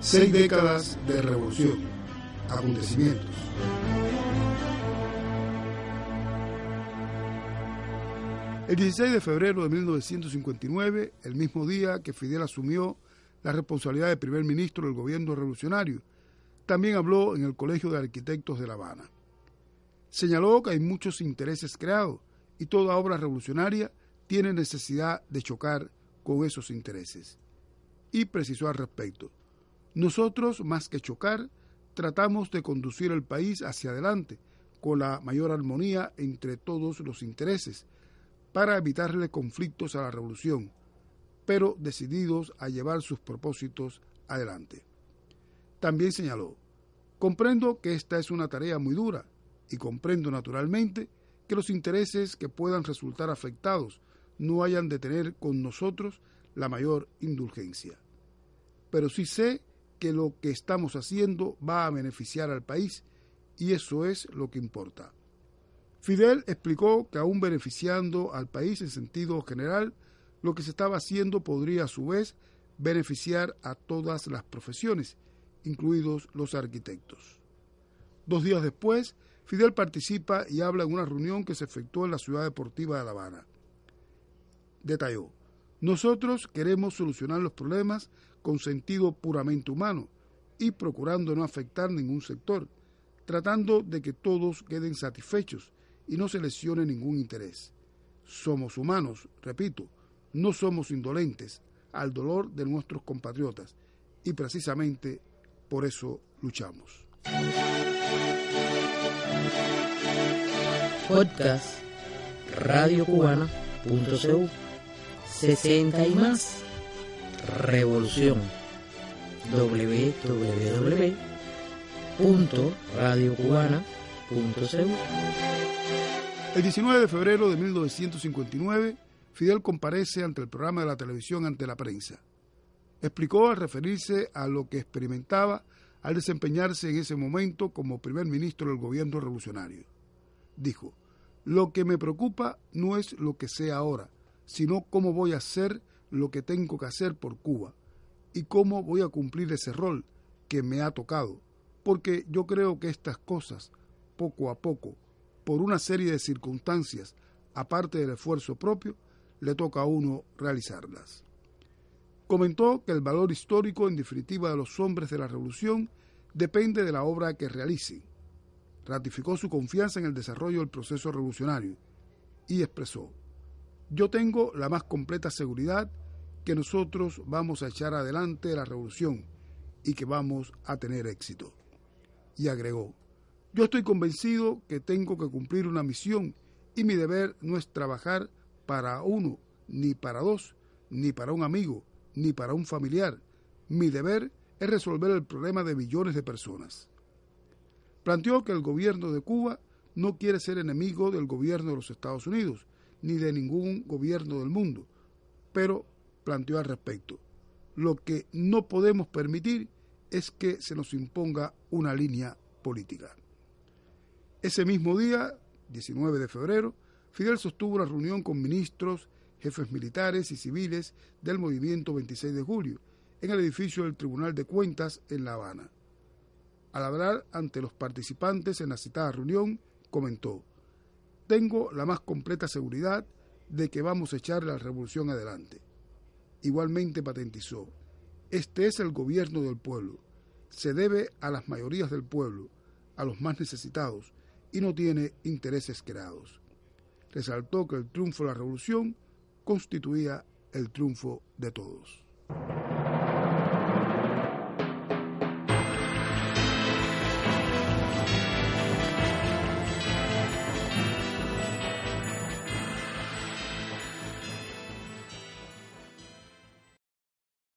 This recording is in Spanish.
Seis décadas de revolución, acontecimientos. El 16 de febrero de 1959, el mismo día que Fidel asumió la responsabilidad de primer ministro del gobierno revolucionario, también habló en el Colegio de Arquitectos de La Habana. Señaló que hay muchos intereses creados y toda obra revolucionaria tiene necesidad de chocar con esos intereses. Y precisó al respecto, nosotros, más que chocar, tratamos de conducir el país hacia adelante con la mayor armonía entre todos los intereses, para evitarle conflictos a la revolución, pero decididos a llevar sus propósitos adelante. También señaló, comprendo que esta es una tarea muy dura y comprendo naturalmente que los intereses que puedan resultar afectados no hayan de tener con nosotros la mayor indulgencia. Pero sí sé que lo que estamos haciendo va a beneficiar al país y eso es lo que importa. Fidel explicó que aún beneficiando al país en sentido general, lo que se estaba haciendo podría a su vez beneficiar a todas las profesiones, incluidos los arquitectos. Dos días después, Fidel participa y habla en una reunión que se efectuó en la ciudad deportiva de La Habana. Detalló, nosotros queremos solucionar los problemas con sentido puramente humano y procurando no afectar ningún sector, tratando de que todos queden satisfechos y no se lesione ningún interés. Somos humanos, repito, no somos indolentes al dolor de nuestros compatriotas y precisamente por eso luchamos. Podcast 60 y más Revolución www.radiocubana.cu el 19 de febrero de 1959, Fidel comparece ante el programa de la televisión ante la prensa. Explicó al referirse a lo que experimentaba al desempeñarse en ese momento como primer ministro del gobierno revolucionario. Dijo, lo que me preocupa no es lo que sé ahora, sino cómo voy a hacer lo que tengo que hacer por Cuba y cómo voy a cumplir ese rol que me ha tocado, porque yo creo que estas cosas, poco a poco, por una serie de circunstancias, aparte del esfuerzo propio, le toca a uno realizarlas. Comentó que el valor histórico en definitiva de los hombres de la revolución depende de la obra que realicen. Ratificó su confianza en el desarrollo del proceso revolucionario y expresó, yo tengo la más completa seguridad que nosotros vamos a echar adelante la revolución y que vamos a tener éxito. Y agregó, yo estoy convencido que tengo que cumplir una misión y mi deber no es trabajar para uno, ni para dos, ni para un amigo, ni para un familiar. Mi deber es resolver el problema de millones de personas. Planteó que el gobierno de Cuba no quiere ser enemigo del gobierno de los Estados Unidos, ni de ningún gobierno del mundo, pero planteó al respecto, lo que no podemos permitir es que se nos imponga una línea política. Ese mismo día, 19 de febrero, Fidel sostuvo una reunión con ministros, jefes militares y civiles del movimiento 26 de julio en el edificio del Tribunal de Cuentas en La Habana. Al hablar ante los participantes en la citada reunión, comentó, tengo la más completa seguridad de que vamos a echar la revolución adelante. Igualmente patentizó, este es el gobierno del pueblo, se debe a las mayorías del pueblo, a los más necesitados, y no tiene intereses creados. Resaltó que el triunfo de la revolución constituía el triunfo de todos.